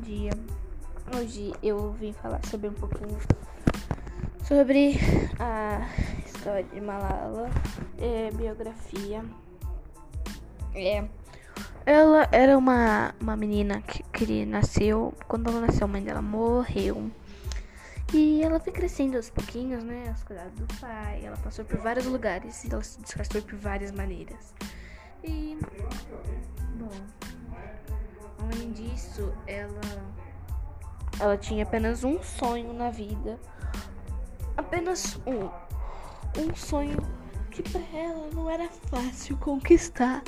dia. Hoje eu vim falar sobre um pouquinho sobre a história de Malala, é, biografia. É, ela era uma, uma menina que, que nasceu, quando ela nasceu, a mãe dela morreu. E ela foi crescendo aos pouquinhos, né? Aos cuidados do pai. Ela passou por vários lugares e ela se desgastou por várias maneiras. E. Bom. Além disso, ela. Ela tinha apenas um sonho na vida. Apenas um. Um sonho que para ela não era fácil conquistar.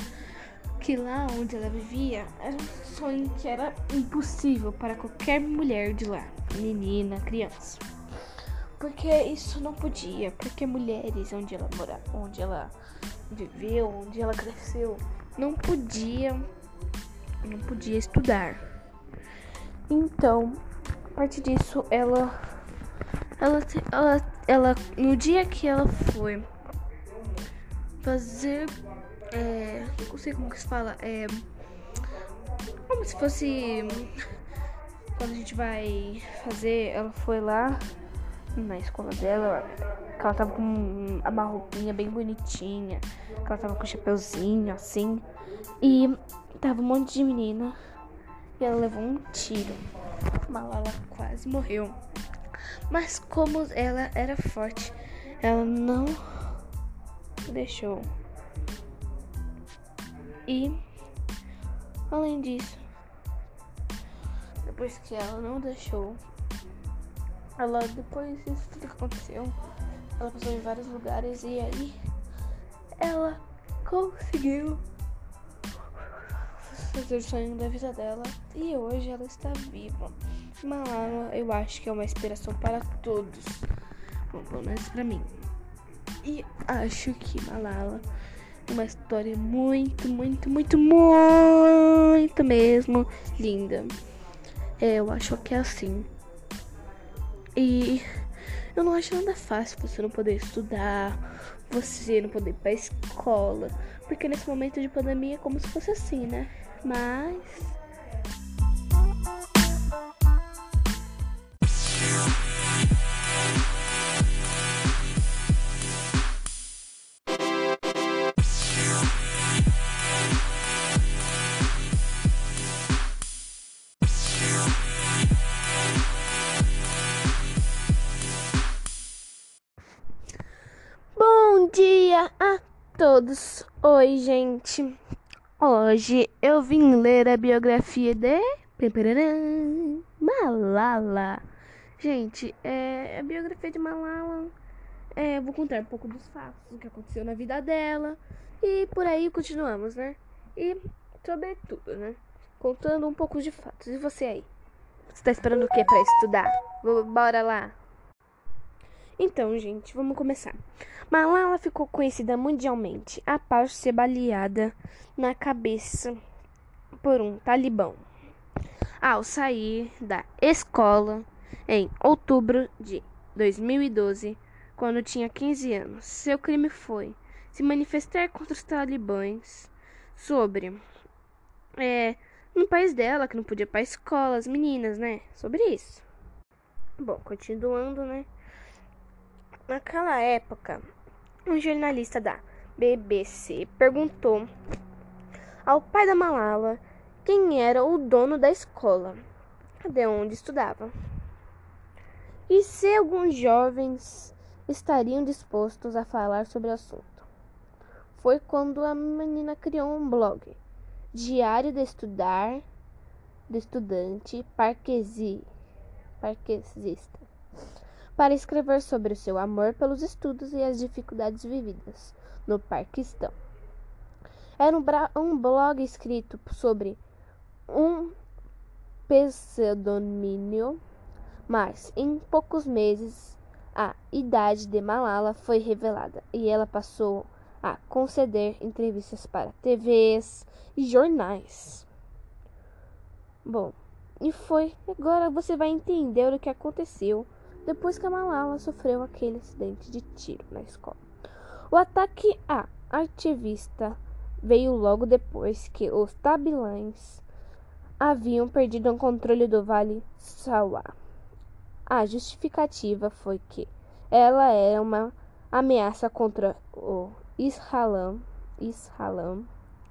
Que lá onde ela vivia era um sonho que era impossível para qualquer mulher de lá menina, criança. Porque isso não podia, porque mulheres onde ela mora, onde ela viveu, onde ela cresceu, não podia não podia estudar. Então, a partir disso, ela ela ela, ela no dia que ela foi fazer é, não sei como que se fala, é como se fosse quando a gente vai fazer, ela foi lá na escola dela, que ela tava com uma roupinha bem bonitinha, que ela tava com um chapeuzinho assim, e tava um monte de menina, e ela levou um tiro. Malala quase morreu. Mas como ela era forte, ela não deixou. E além disso, depois que ela não deixou. Ela, depois disso tudo que aconteceu, ela passou em vários lugares e aí ela conseguiu fazer o sonho da vida dela e hoje ela está viva. Malala, eu acho que é uma inspiração para todos, bom, pelo menos para mim. E acho que Malala é uma história muito, muito, muito, muito mesmo linda. É, eu acho que é assim. E eu não acho nada fácil você não poder estudar, você não poder ir pra escola. Porque nesse momento de pandemia é como se fosse assim, né? Mas dia a todos! Oi, gente! Hoje eu vim ler a biografia de Malala. Gente, é a biografia de Malala. É, vou contar um pouco dos fatos, do que aconteceu na vida dela. E por aí continuamos, né? E sobretudo, né? Contando um pouco de fatos. E você aí? Você tá esperando o que para estudar? Bora lá! Então, gente, vamos começar. Malala ficou conhecida mundialmente após ser baleada na cabeça por um talibã ao sair da escola em outubro de 2012, quando tinha 15 anos. Seu crime foi se manifestar contra os talibãs sobre é, no país dela que não podia ir para escola, as meninas, né? Sobre isso. Bom, continuando, né? Naquela época, um jornalista da BBC perguntou ao pai da Malala quem era o dono da escola de onde estudava e se alguns jovens estariam dispostos a falar sobre o assunto. Foi quando a menina criou um blog, Diário de Estudar, de Estudante Parquesi, Parquesista para escrever sobre o seu amor pelos estudos e as dificuldades vividas no Paquistão. Era um, blog escrito sobre um pseudônimo, mas em poucos meses a idade de Malala foi revelada e ela passou a conceder entrevistas para TVs e jornais. Bom, e foi. Agora você vai entender o que aconteceu depois que a Malala sofreu aquele acidente de tiro na escola. O ataque à ativista veio logo depois que os tabilães haviam perdido o controle do Vale Sawa. A justificativa foi que ela era uma ameaça contra o Israelão. Israelão.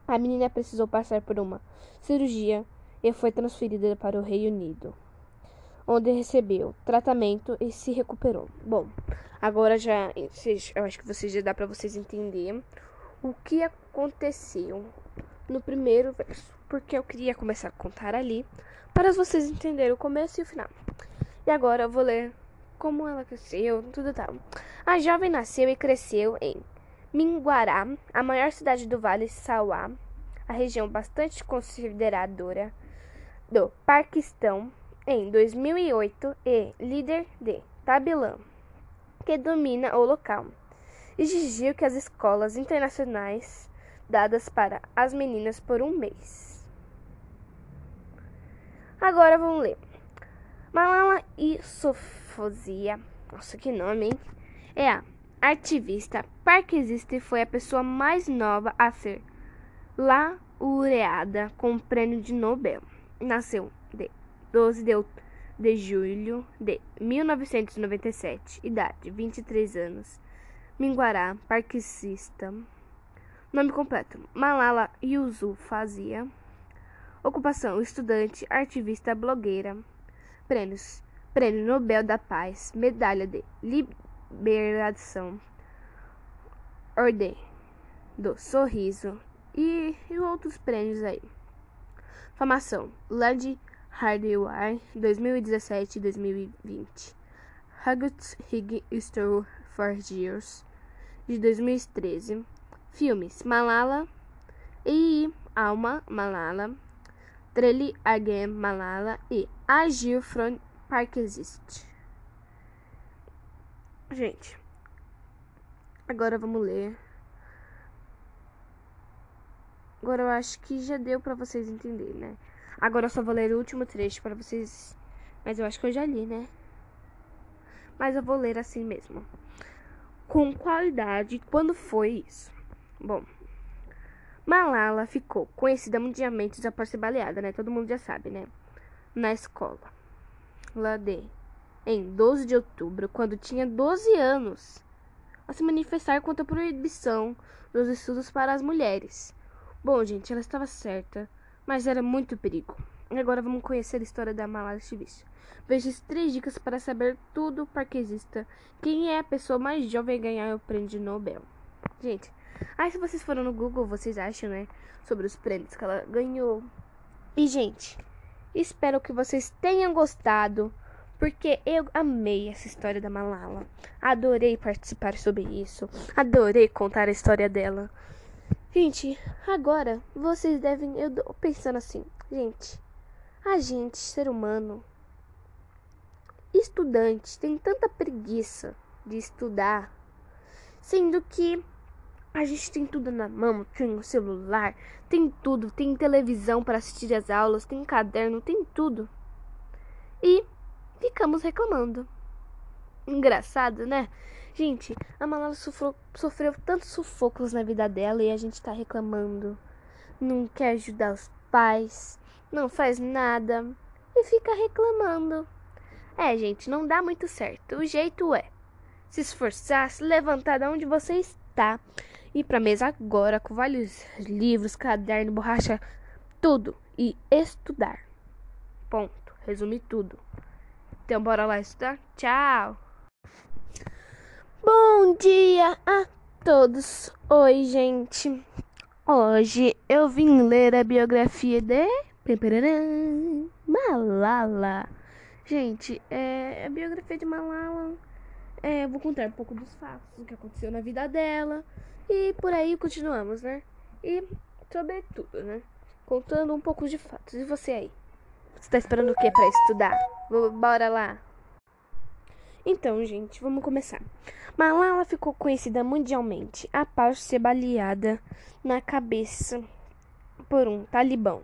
A menina precisou passar por uma cirurgia e foi transferida para o Reino Unido, onde recebeu tratamento e se recuperou. Bom, agora já eu acho que vocês já dá para vocês entenderem o que aconteceu no primeiro verso, porque eu queria começar a contar ali para vocês entenderem o começo e o final. E agora eu vou ler como ela cresceu, tudo tal. A jovem nasceu e cresceu em Minguará, a maior cidade do Vale Sauá, a região bastante consideradora do Paquistão, em 2008 e líder de Tabilã, que domina o local. Exigiu que as escolas internacionais dadas para as meninas por um mês. Agora vamos ler. Malala Yousafzai, nossa que nome, hein? É a ativista parquesista e foi a pessoa mais nova a ser laureada com o prêmio de Nobel. Nasceu 12 de, de julho de 1997, idade 23 anos. Minguará, parquesista. Nome completo: Malala Yousafzai. Ocupação: estudante, ativista, blogueira. Prêmios: Prêmio Nobel da Paz, Medalha de Liberação, Ordem do Sorriso e, e outros prêmios aí. Formação: Lady Hardware 2017 2020. Huggett Hig Store for Years de 2013. Filmes: Malala e Alma Malala, Trelly Again Malala e Agir from Park Exist. Gente, agora vamos ler. Agora eu acho que já deu para vocês entenderem, né? Agora eu só vou ler o último trecho para vocês. Mas eu acho que eu já li, né? Mas eu vou ler assim mesmo. Com qualidade, quando foi isso? Bom, Malala ficou conhecida mundialmente após ser baleada, né? Todo mundo já sabe, né? Na escola. Lá de em 12 de outubro, quando tinha 12 anos, a se manifestar contra a proibição dos estudos para as mulheres. Bom, gente, ela estava certa, mas era muito perigo. Agora vamos conhecer a história da Malala Yousafzai. Veja as três dicas para saber tudo parquesista. Quem é a pessoa mais jovem a ganhar o prêmio Nobel? Gente, Aí se vocês foram no Google, vocês acham, né? Sobre os prêmios que ela ganhou. E, gente, espero que vocês tenham gostado. Porque eu amei essa história da Malala. Adorei participar sobre isso. Adorei contar a história dela. Gente, agora vocês devem. Eu pensando assim, gente. A gente, ser humano, estudante, tem tanta preguiça de estudar. Sendo que a gente tem tudo na mão, tem o celular, tem tudo, tem televisão para assistir as aulas, tem caderno, tem tudo. E ficamos reclamando. Engraçado, né? Gente, a Malala sofreu, sofreu tantos sufocos na vida dela e a gente tá reclamando. Não quer ajudar os pais, não faz nada e fica reclamando. É, gente, não dá muito certo. O jeito é se esforçar, se levantar de onde você está ir para mesa agora com vários livros, caderno, borracha, tudo e estudar. Ponto. Resumir tudo. Então bora lá estudar. Tchau. Bom dia a todos. Oi, gente. Hoje eu vim ler a biografia de Malala. Gente, é a biografia de Malala. É, vou contar um pouco dos fatos, o que aconteceu na vida dela. E por aí continuamos, né? E sobre tudo, né? Contando um pouco de fatos. E você aí? Você tá esperando o que para estudar? Bora lá. Então, gente, vamos começar. Malala ficou conhecida mundialmente após ser baleada na cabeça por um talibão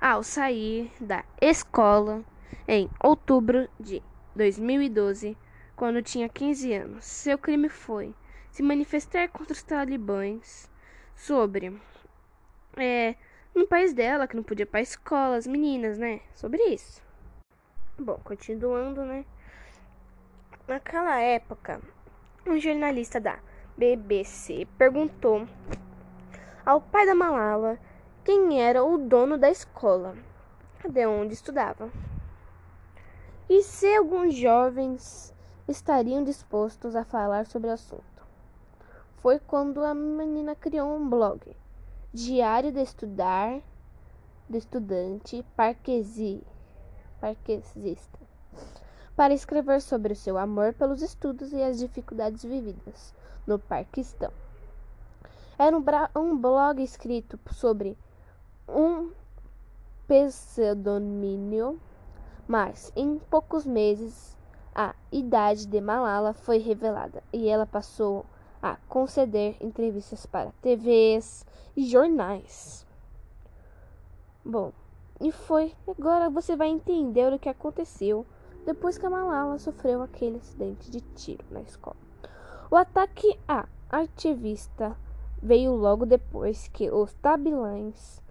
ao sair da escola em outubro de 2012 quando tinha 15 anos. Seu crime foi se manifestar contra os talibãs sobre é, no país dela, que não podia ir pra escola, as meninas, né? Sobre isso. Bom, continuando, né? Naquela época, um jornalista da BBC perguntou ao pai da Malala quem era o dono da escola, de onde estudava, e se alguns jovens estariam dispostos a falar sobre o assunto. Foi quando a menina criou um blog, Diário de Estudar, de Estudante Parquesi, Parquesista, para escrever sobre o seu amor pelos estudos e as dificuldades vividas no Parquistão. Era um, um blog escrito sobre um pseudônimo, mas em poucos meses a idade de Malala foi revelada e ela passou a conceder entrevistas para TVs e jornais. Bom, e foi. Agora você vai entender o que aconteceu depois que a Malala sofreu aquele acidente de tiro na escola. O ataque à ativista veio logo depois que os tabilães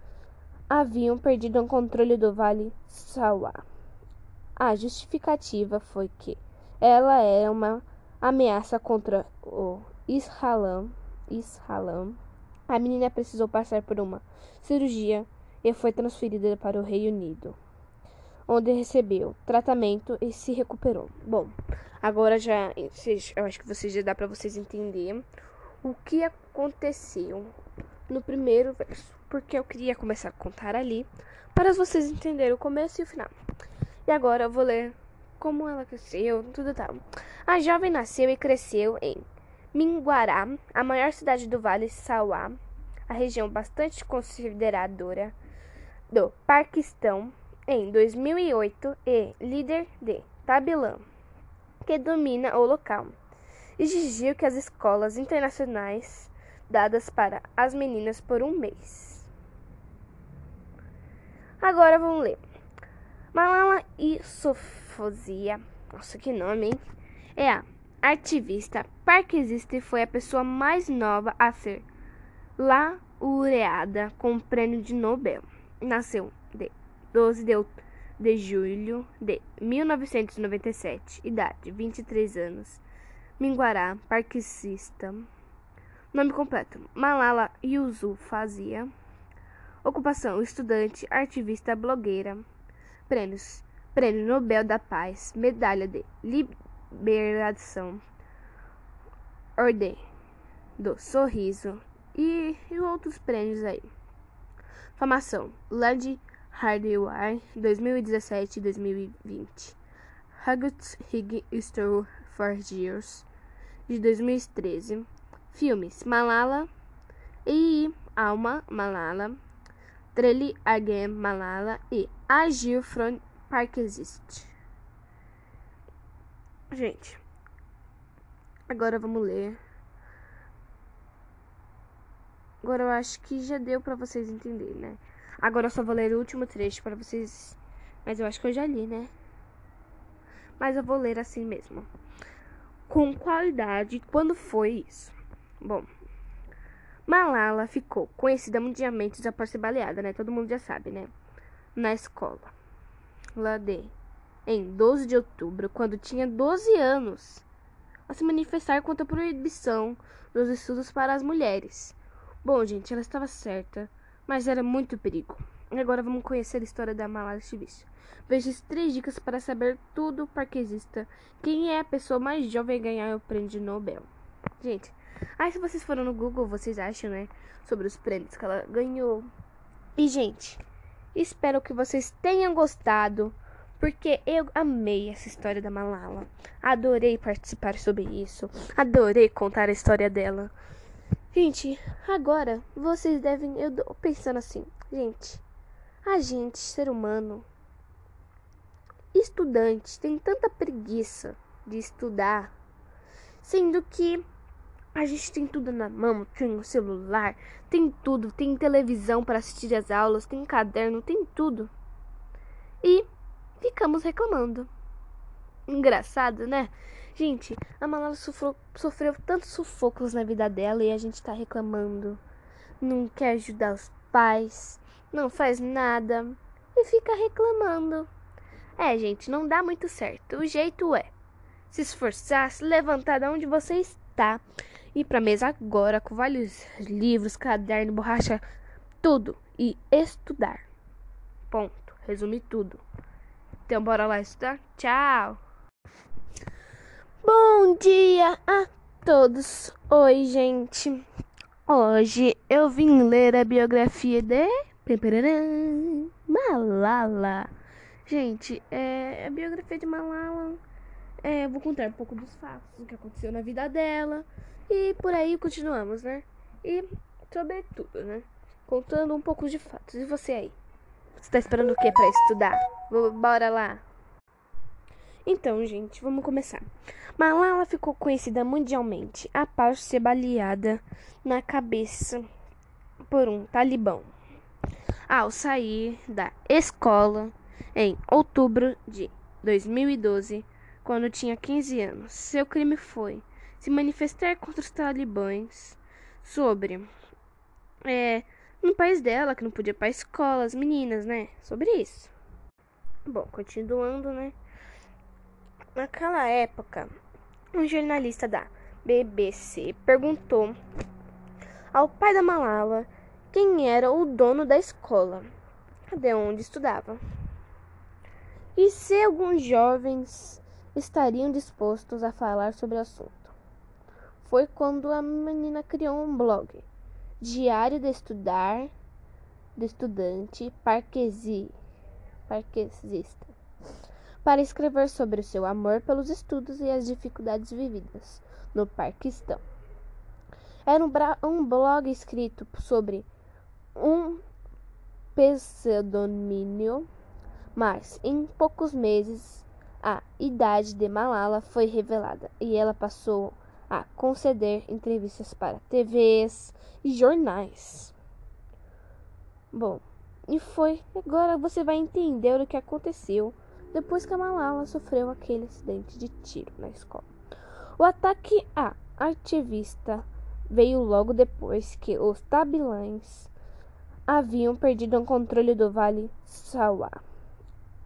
haviam perdido o controle do Vale Sawa. A justificativa foi que ela era uma ameaça contra o Israelão. Israelão. A menina precisou passar por uma cirurgia e foi transferida para o Reino Unido, onde recebeu tratamento e se recuperou. Bom, agora já eu acho que vocês já dá para vocês entenderem o que aconteceu no primeiro verso, porque eu queria começar a contar ali para vocês entenderem o começo e o final. E agora eu vou ler como ela cresceu, tudo tal. A jovem nasceu e cresceu em Minguará, a maior cidade do Vale Sauá, a região bastante consideradora do Paquistão, em 2008 e líder de Tabilã, que domina o local, exigiu que as escolas internacionais dadas para as meninas por um mês. Agora vamos ler. Malala Yousafzai, nossa que nome, hein? É a ativista parquesista e foi a pessoa mais nova a ser laureada com o prêmio de Nobel. Nasceu 12 de, de julho de 1997, idade 23 anos. Minguará, parquecista. Nome completo: Malala Yousafzai. Ocupação: estudante, ativista, blogueira. Prêmios: Prêmio Nobel da Paz, Medalha de Liberação, Ordem do Sorriso e, e outros prêmios aí. Formação: Lord Hardware 2017 2020. Huggett Hig Store for Years de 2013. Filmes: Malala e Alma Malala, Trelly Again Malala e Agir from Park Exist. Gente, agora vamos ler. Agora eu acho que já deu para vocês entenderem, né? Agora eu só vou ler o último trecho para vocês. Mas eu acho que eu já li, né? Mas eu vou ler assim mesmo. Com qualidade, quando foi isso? Bom, Malala ficou conhecida mundialmente por ser baleada, né? Todo mundo já sabe, né? Na escola. Lá de em 12 de outubro, quando tinha 12 anos, a se manifestar contra a proibição dos estudos para as mulheres. Bom, gente, ela estava certa, mas era muito perigo. Agora vamos conhecer a história da Malala Yousafzai. Veja as três dicas para saber tudo para que exista. Quem é a pessoa mais jovem a ganhar o prêmio Nobel? Gente, Aí se vocês foram no Google, vocês acham, né? Sobre os prêmios que ela ganhou. E, gente, espero que vocês tenham gostado. Porque eu amei essa história da Malala. Adorei participar sobre isso. Adorei contar a história dela. Gente, agora vocês devem. Eu pensando assim, gente. A gente, ser humano, estudante, tem tanta preguiça de estudar. Sendo que a gente tem tudo na mão, tem o celular, tem tudo, tem televisão para assistir as aulas, tem caderno, tem tudo. E ficamos reclamando. Engraçado, né? Gente, a Malala sofreu, sofreu tantos sufocos na vida dela e a gente tá reclamando. Não quer ajudar os pais, não faz nada e fica reclamando. É, gente, não dá muito certo. O jeito é se esforçar, se levantar de onde você está, ir para a mesa agora com vários livros, caderno, borracha, tudo e estudar. Ponto. Resumir tudo. Então bora lá estudar? Tchau. Bom dia a todos. Oi, gente. Hoje eu vim ler a biografia de Malala. Gente, é a biografia de Malala. É, vou contar um pouco dos fatos, o que aconteceu na vida dela. E por aí continuamos, né? E sobre tudo, né? Contando um pouco de fatos. E você aí? Você tá esperando o que para estudar? Bora lá. Então, gente, vamos começar. Malala ficou conhecida mundialmente após ser baleada na cabeça por um talibã ao sair da escola em outubro de 2012, quando tinha 15 anos. Seu crime foi se manifestar contra os talibãs sobre é, no país dela, que não podia ir para escola, as meninas, né? Sobre isso. Bom, continuando, né? Naquela época, um jornalista da BBC perguntou ao pai da Malala quem era o dono da escola, de onde estudava, e se alguns jovens estariam dispostos a falar sobre o assunto. Foi quando a menina criou um blog, Diário de Estudar, de Estudante Parquesi, Parquesista, para escrever sobre o seu amor pelos estudos e as dificuldades vividas no Paquistão. Era um, um blog escrito sobre um pseudônimo, mas em poucos meses a idade de Malala foi revelada e ela passou a conceder entrevistas para TVs e jornais. Bom, e foi. Agora você vai entender o que aconteceu depois que a Malala sofreu aquele acidente de tiro na escola. O ataque à ativista veio logo depois que os tabilães haviam perdido o controle do Vale Sawa.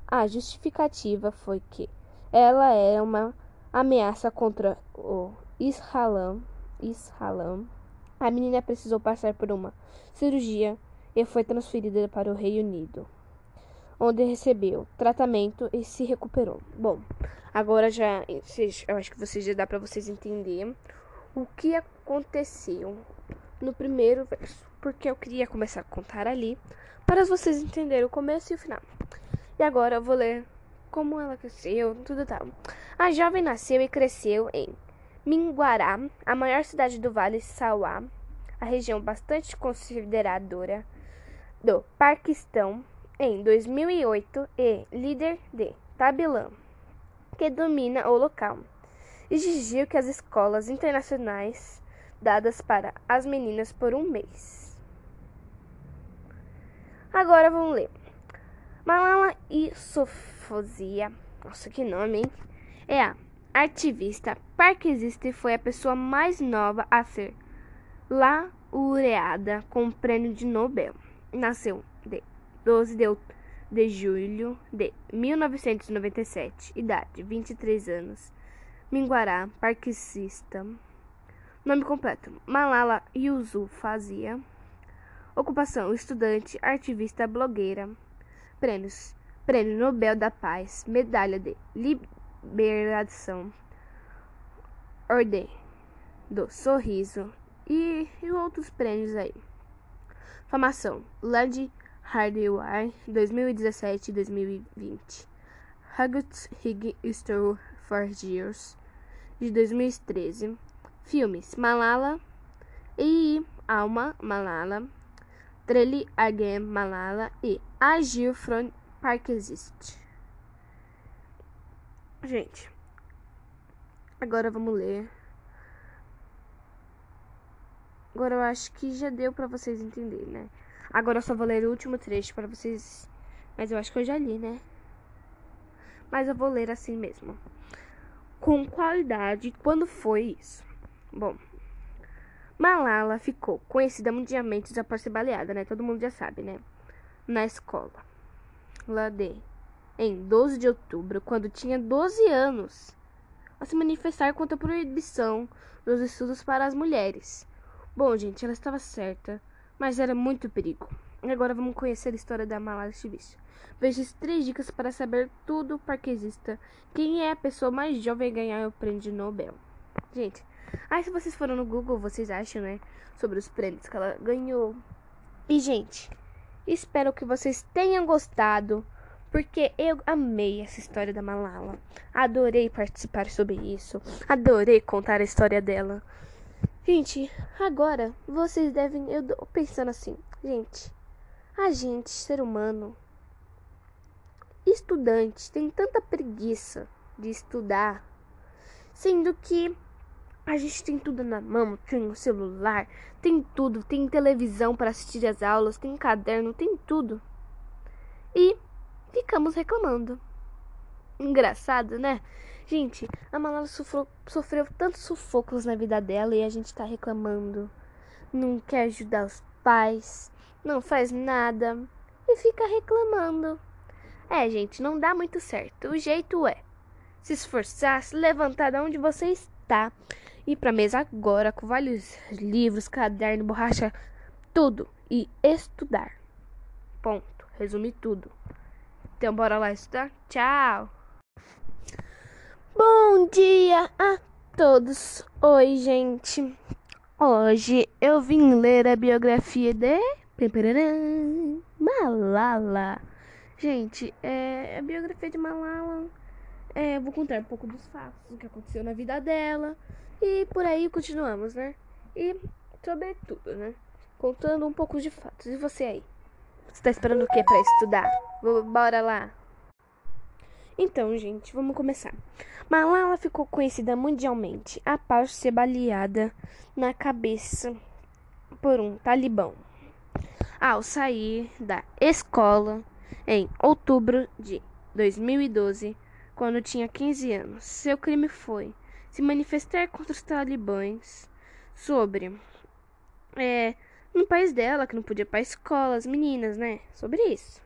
A justificativa foi que ela era uma ameaça contra o. Islam. A menina precisou passar por uma cirurgia e foi transferida para o Reino Unido, onde recebeu tratamento e se recuperou. Bom, agora já eu acho que vocês já dá para vocês entenderem o que aconteceu no primeiro verso porque eu queria começar a contar ali para vocês entenderem o começo e o final. E agora eu vou ler como ela cresceu, tudo tal. A jovem nasceu e cresceu em Minguará, a maior cidade do Vale Sauá, a região bastante consideradora do Paquistão, em 2008 e líder de Tabilã, que domina o local. Exigiu que as escolas internacionais dadas para as meninas por um mês Agora vamos ler. Malala Yousafzai, nossa que nome, hein? É a ativista parquesista e foi a pessoa mais nova a ser laureada com o prêmio de Nobel. Nasceu 12 de, julho de 1997, idade 23 anos. Minguará, parquesista. Nome completo: Malala Yousafzai. Ocupação: estudante, ativista, blogueira. Prêmios: Prêmio Nobel da Paz, Medalha de Liberação, Ordem do Sorriso e, e outros prêmios aí. Formação: Lord Hardware 2017 2020. Huggett Hig Store for Years de 2013. Filmes: Malala e Alma Malala Treli Again Malala e Agir from Park Exist. Gente, agora vamos ler. Agora eu acho que já deu para vocês entenderem, né? Agora eu só vou ler o último trecho para vocês. Mas eu acho que eu já li, né? Mas eu vou ler assim mesmo. Com qualidade, quando foi isso? Bom, Malala ficou conhecida mundialmente após ser baleada, né? Todo mundo já sabe, né? na escola. Lá de em 12 de outubro, quando tinha 12 anos, a se manifestar contra a proibição dos estudos para as mulheres. Bom, gente, ela estava certa, mas era muito perigo. Agora vamos conhecer a história da Malala ativista. Veja as três dicas para saber tudo parquesista. Quem é a pessoa mais jovem a ganhar o prêmio Nobel? Gente, aí se vocês foram no Google, vocês acham, né? Sobre os prêmios que ela ganhou. E, gente, espero que vocês tenham gostado. Porque eu amei essa história da Malala. Adorei participar sobre isso. Adorei contar a história dela. Gente, agora vocês devem. Eu pensando assim, gente. A gente, ser humano, estudante, tem tanta preguiça de estudar, sendo que a gente tem tudo na mão, tem o celular, tem tudo, tem televisão para assistir as aulas, tem caderno, tem tudo. E ficamos reclamando. Engraçado, né? Gente, a Malala sofreu, sofreu tantos sufocos na vida dela e a gente tá reclamando. Não quer ajudar os pais, não faz nada e fica reclamando. É, gente, não dá muito certo. O jeito é se esforçar, se levantar de onde você está, ir pra mesa agora com vários livros, caderno, borracha, tudo e estudar. Ponto. Resumi tudo. Então bora lá estudar? Tchau! Bom dia a todos! Oi, gente! Hoje eu vim ler a biografia de Malala. Gente, é a biografia de Malala. É, vou contar um pouco dos fatos, o que aconteceu na vida dela. E por aí continuamos, né? E sobretudo, né? Contando um pouco de fatos. E você aí? Você tá esperando o que para estudar? Bora lá. Então, gente, vamos começar. Malala ficou conhecida mundialmente após ser baleada na cabeça por um talibã ao sair da escola em outubro de 2012, quando tinha 15 anos. Seu crime foi se manifestar contra os talibãs sobre é, no país dela, que não podia ir para escola, as meninas, né? Sobre isso.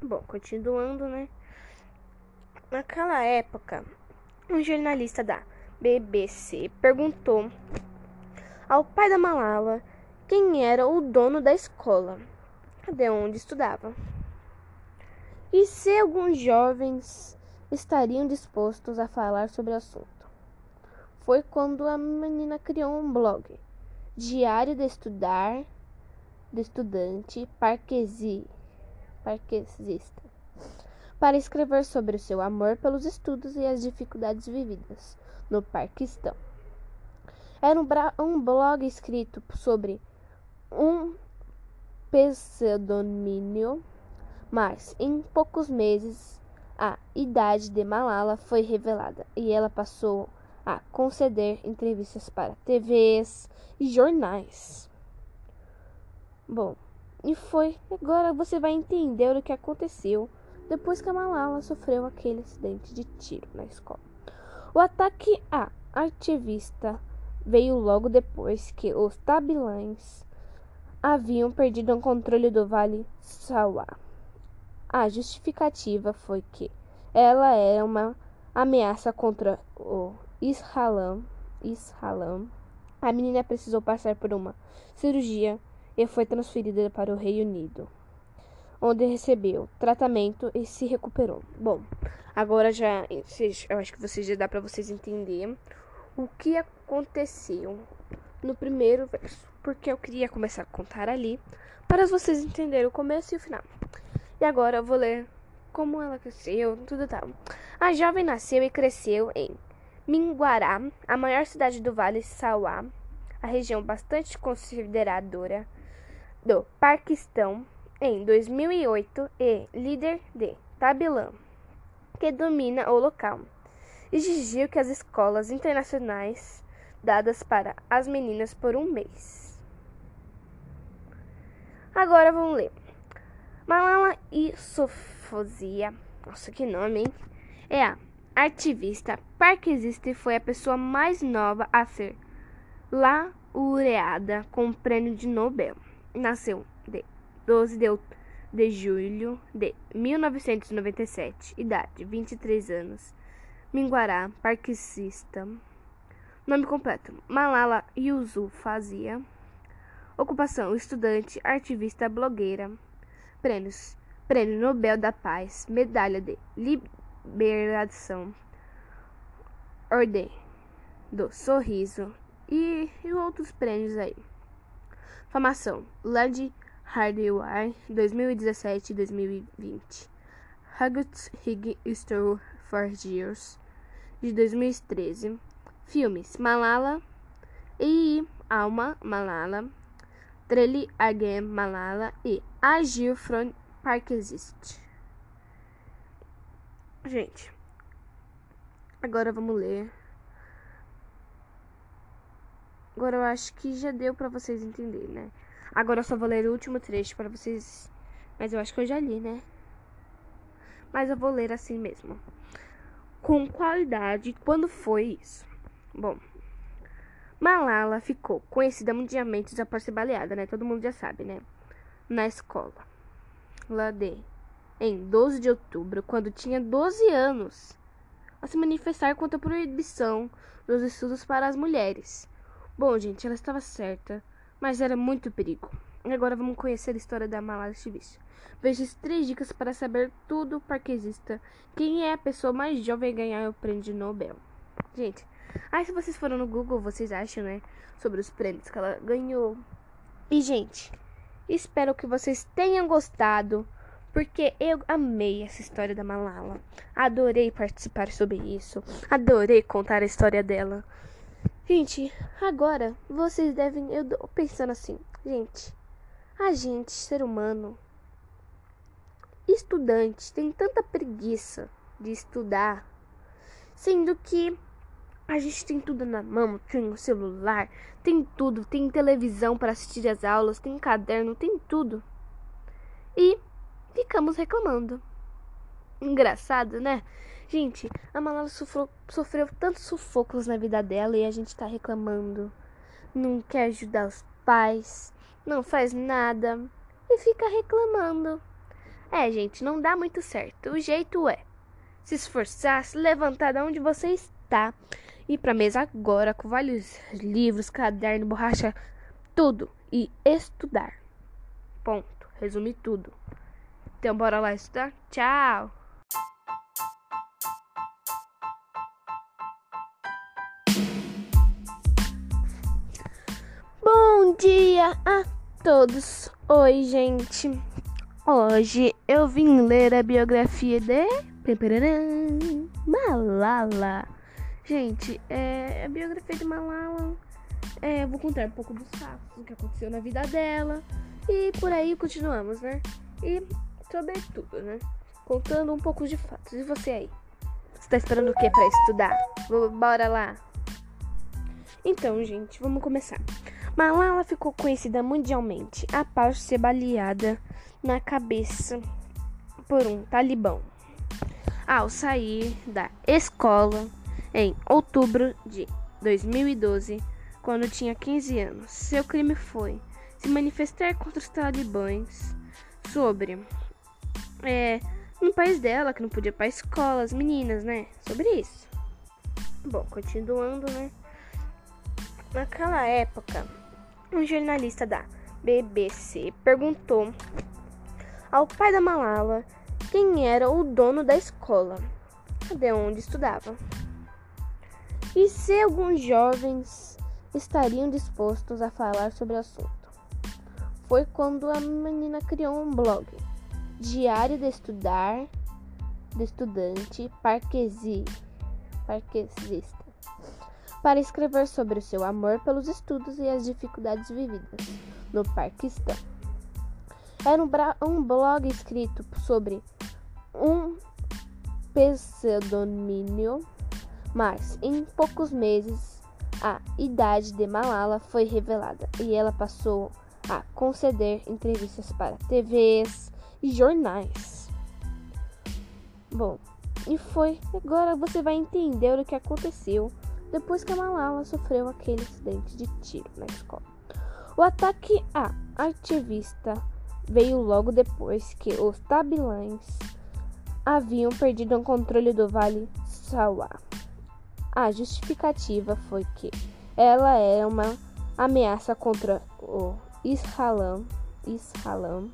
Bom, continuando, né? Naquela época, um jornalista da BBC perguntou ao pai da Malala quem era o dono da escola, de onde estudava, e se alguns jovens estariam dispostos a falar sobre o assunto. Foi quando a menina criou um blog Diário de Estudar, de Estudante Parquesi, Parquesista, para escrever sobre o seu amor pelos estudos e as dificuldades vividas no Paquistão. Era um, um blog escrito sobre um pseudônimo, mas em poucos meses a idade de Malala foi revelada e ela passou a conceder entrevistas para TVs e jornais. Bom, e foi. Agora você vai entender o que aconteceu depois que a Malala sofreu aquele acidente de tiro na escola. O ataque à ativista veio logo depois que os tabilães haviam perdido o controle do Vale Sawa. A justificativa foi que ela era uma ameaça contra o Islam, Islam, a menina precisou passar por uma cirurgia e foi transferida para o Reino Unido, onde recebeu tratamento e se recuperou. Bom, agora já eu acho que vocês já dá para vocês entenderem o que aconteceu no primeiro verso, porque eu queria começar a contar ali para vocês entenderem o começo e o final. E agora eu vou ler como ela cresceu, tudo tal. A jovem nasceu e cresceu em Minguará, a maior cidade do Vale Sauá, a região bastante consideradora do Paquistão, em 2008 e líder de Tabilã, que domina o local, exigiu que as escolas internacionais dadas para as meninas por um mês. Agora vamos ler. Malala Yousafzai, nossa que nome, hein? É a ativista parquesista e foi a pessoa mais nova a ser laureada com o prêmio de Nobel. Nasceu 12 de de julho de 1997, idade 23 anos, Minguará, parquicista. Nome completo: Malala Yousafzai. Ocupação: estudante, ativista, blogueira. Prêmios: Prêmio Nobel da Paz, Medalha de Liberação, Ordem do Sorriso e, e outros prêmios aí. Formação: Lord Hardware 2017-2020. Huggett Hig Store for Years de 2013. Filmes: Malala e Alma Malala, Trelly Again Malala e Agir from Park Exist. Gente, agora vamos ler. Agora eu acho que já deu para vocês entenderem, né? Agora eu só vou ler o último trecho para vocês. Mas eu acho que eu já li, né? Mas eu vou ler assim mesmo. Com qualidade, quando foi isso? Bom, Malala ficou conhecida mundialmente após ser baleada, né? Todo mundo já sabe, né? Na escola. Lá de em 12 de outubro, quando tinha 12 anos, a se manifestar contra a proibição dos estudos para as mulheres. Bom, gente, ela estava certa mas era muito perigo. E agora vamos conhecer a história da Malala Ativista. Veja as três dicas para saber tudo parquesista. Quem é a pessoa mais jovem a ganhar o prêmio Nobel? Gente, aí se vocês foram no Google, vocês acham, né? Sobre os prêmios que ela ganhou. E, gente, espero que vocês tenham gostado. Porque eu amei essa história da Malala. Adorei participar sobre isso. Adorei contar a história dela. Gente, agora vocês devem. Eu tô pensando assim, gente. A gente, ser humano, estudante, tem tanta preguiça de estudar, sendo que a gente tem tudo na mão, tem o celular, tem tudo, tem televisão para assistir as aulas, tem caderno, tem tudo. E ficamos reclamando. Engraçado, né? Gente, a Malala sofreu, sofreu tantos sufocos na vida dela e a gente tá reclamando. Não quer ajudar os pais, não faz nada e fica reclamando. É, gente, não dá muito certo. O jeito é se esforçar, se levantar de onde você está, ir pra mesa agora com vários livros, caderno, borracha, tudo e estudar. Ponto. Resume tudo. Então bora lá estudar? Tchau! Dia a todos! Oi, gente! Hoje eu vim ler a biografia de Malala. Gente, é a biografia de Malala. É, vou contar um pouco dos fatos, do que aconteceu na vida dela. E por aí continuamos, né? E sobre tudo, né? Contando um pouco de fatos. E você aí? Você tá esperando o que para estudar? Bora lá! Então, gente, vamos começar. Malala ficou conhecida mundialmente após ser baleada na cabeça por um talibã ao sair da escola em outubro de 2012, quando tinha 15 anos. Seu crime foi se manifestar contra os talibãs sobre é, país dela que não podia ir para escola, as meninas, né? Sobre isso. Bom, continuando, né? Naquela época, um jornalista da BBC perguntou ao pai da Malala quem era o dono da escola, de onde estudava, e se alguns jovens estariam dispostos a falar sobre o assunto. Foi quando a menina criou um blog, Diário de Estudar, de Estudante Parquesi, Parquesista para escrever sobre o seu amor pelos estudos e as dificuldades vividas no Paquistão. Era um, um blog escrito sobre um pseudônimo, mas em poucos meses a idade de Malala foi revelada e ela passou a conceder entrevistas para TVs e jornais. Bom, e foi. Agora você vai entender o que aconteceu depois que a Malala sofreu aquele acidente de tiro na escola. O ataque à ativista veio logo depois que os tabilães haviam perdido o controle do Vale Sauá. A justificativa foi que ela era uma ameaça contra o Israelão. Israelão.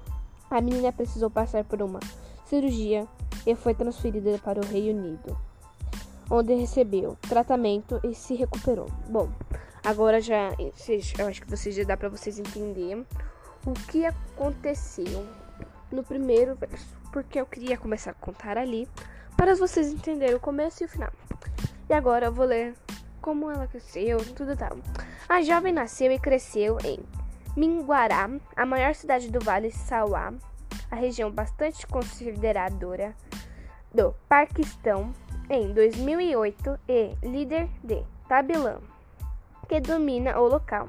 A menina precisou passar por uma cirurgia e foi transferida para o Reino Unido, onde recebeu tratamento e se recuperou. Bom, agora já eu acho que vocês já dá para vocês entenderem o que aconteceu no primeiro verso, porque eu queria começar a contar ali para vocês entenderem o começo e o final. E agora eu vou ler como ela cresceu, tudo tal. A jovem nasceu e cresceu em Minguará, a maior cidade do Vale Sauá, a região bastante consideradora do Paquistão, em 2008 e líder de Tabilã, que domina o local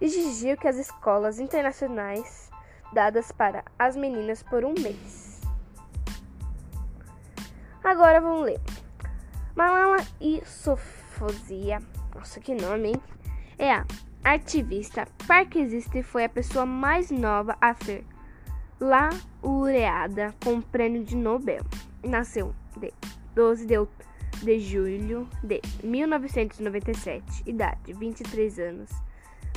exigiu que as escolas internacionais dadas para as meninas por um mês. Agora vamos ler. Malala Yousafzai, nossa que nome, hein? É a ativista parquesista e foi a pessoa mais nova a ser laureada com o prêmio de Nobel. Nasceu de 12 de, julho de 1997, idade 23 anos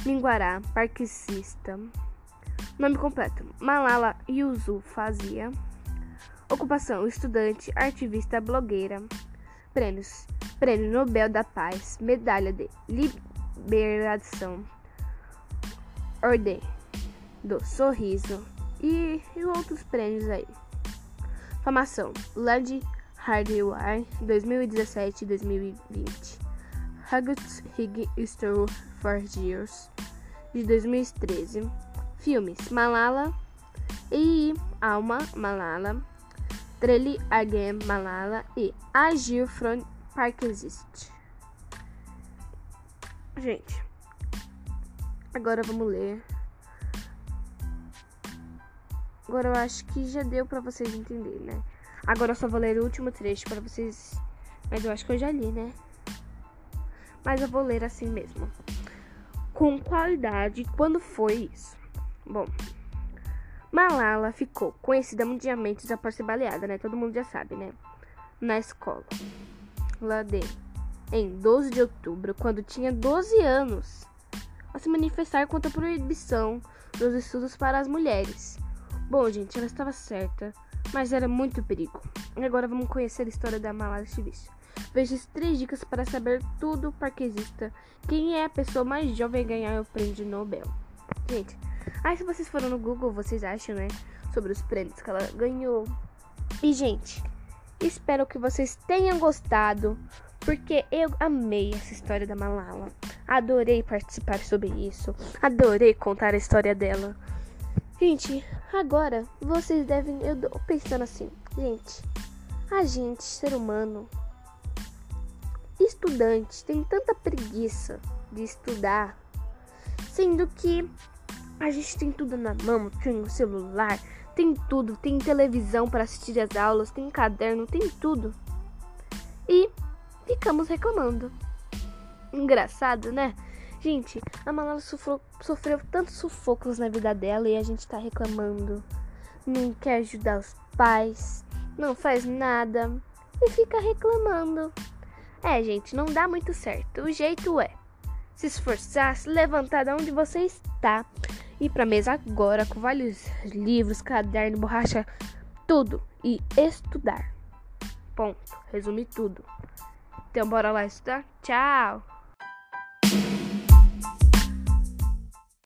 Minguará, parquicista. Nome completo: Malala Yousafzai. Ocupação: estudante, ativista, blogueira. Prêmios: Prêmio Nobel da Paz, Medalha de Liberação, Ordem do Sorriso e, e outros prêmios aí. Formação: Lord Hardware 2017 2020. Huggets Hig Store for Years de 2013. Filmes Malala e Alma Malala, Trelly Again Malala e Agir from Park Exist. Gente, agora vamos ler. Agora eu acho que já deu para vocês entenderem, né? Agora eu só vou ler o último trecho para vocês. Mas eu acho que eu já li, né? Mas eu vou ler assim mesmo com qualidade quando foi isso. Bom, Malala ficou conhecida mundialmente após ser baleada, né? Todo mundo já sabe, né? Na escola. Lá de em 12 de outubro, quando tinha 12 anos, a se manifestar contra a proibição dos estudos para as mulheres. Bom, gente, ela estava certa, mas era muito perigo. E agora vamos conhecer a história da Malala Yousafzai. Veja as três dicas para saber tudo parquesista. Quem é a pessoa mais jovem a ganhar o prêmio Nobel? Gente, aí se vocês foram no Google, vocês acham, né? Sobre os prêmios que ela ganhou. E, gente, espero que vocês tenham gostado. Porque eu amei essa história da Malala. Adorei participar sobre isso. Adorei contar a história dela. Gente, agora vocês devem. Eu tô pensando assim, gente. A gente, ser humano, estudantes têm tanta preguiça de estudar, sendo que a gente tem tudo na mão, tem o celular, tem tudo, tem televisão para assistir as aulas, tem caderno, tem tudo. E ficamos reclamando. Engraçado, né? Gente, a Malala sofreu, sofreu tantos sufocos na vida dela e a gente tá reclamando. Não quer ajudar os pais, não faz nada e fica reclamando. É, gente, não dá muito certo. O jeito é se esforçar, se levantar de onde você está, ir para mesa agora com vários livros, caderno, borracha, tudo e estudar. Ponto. Resumir tudo. Então bora lá estudar. Tchau.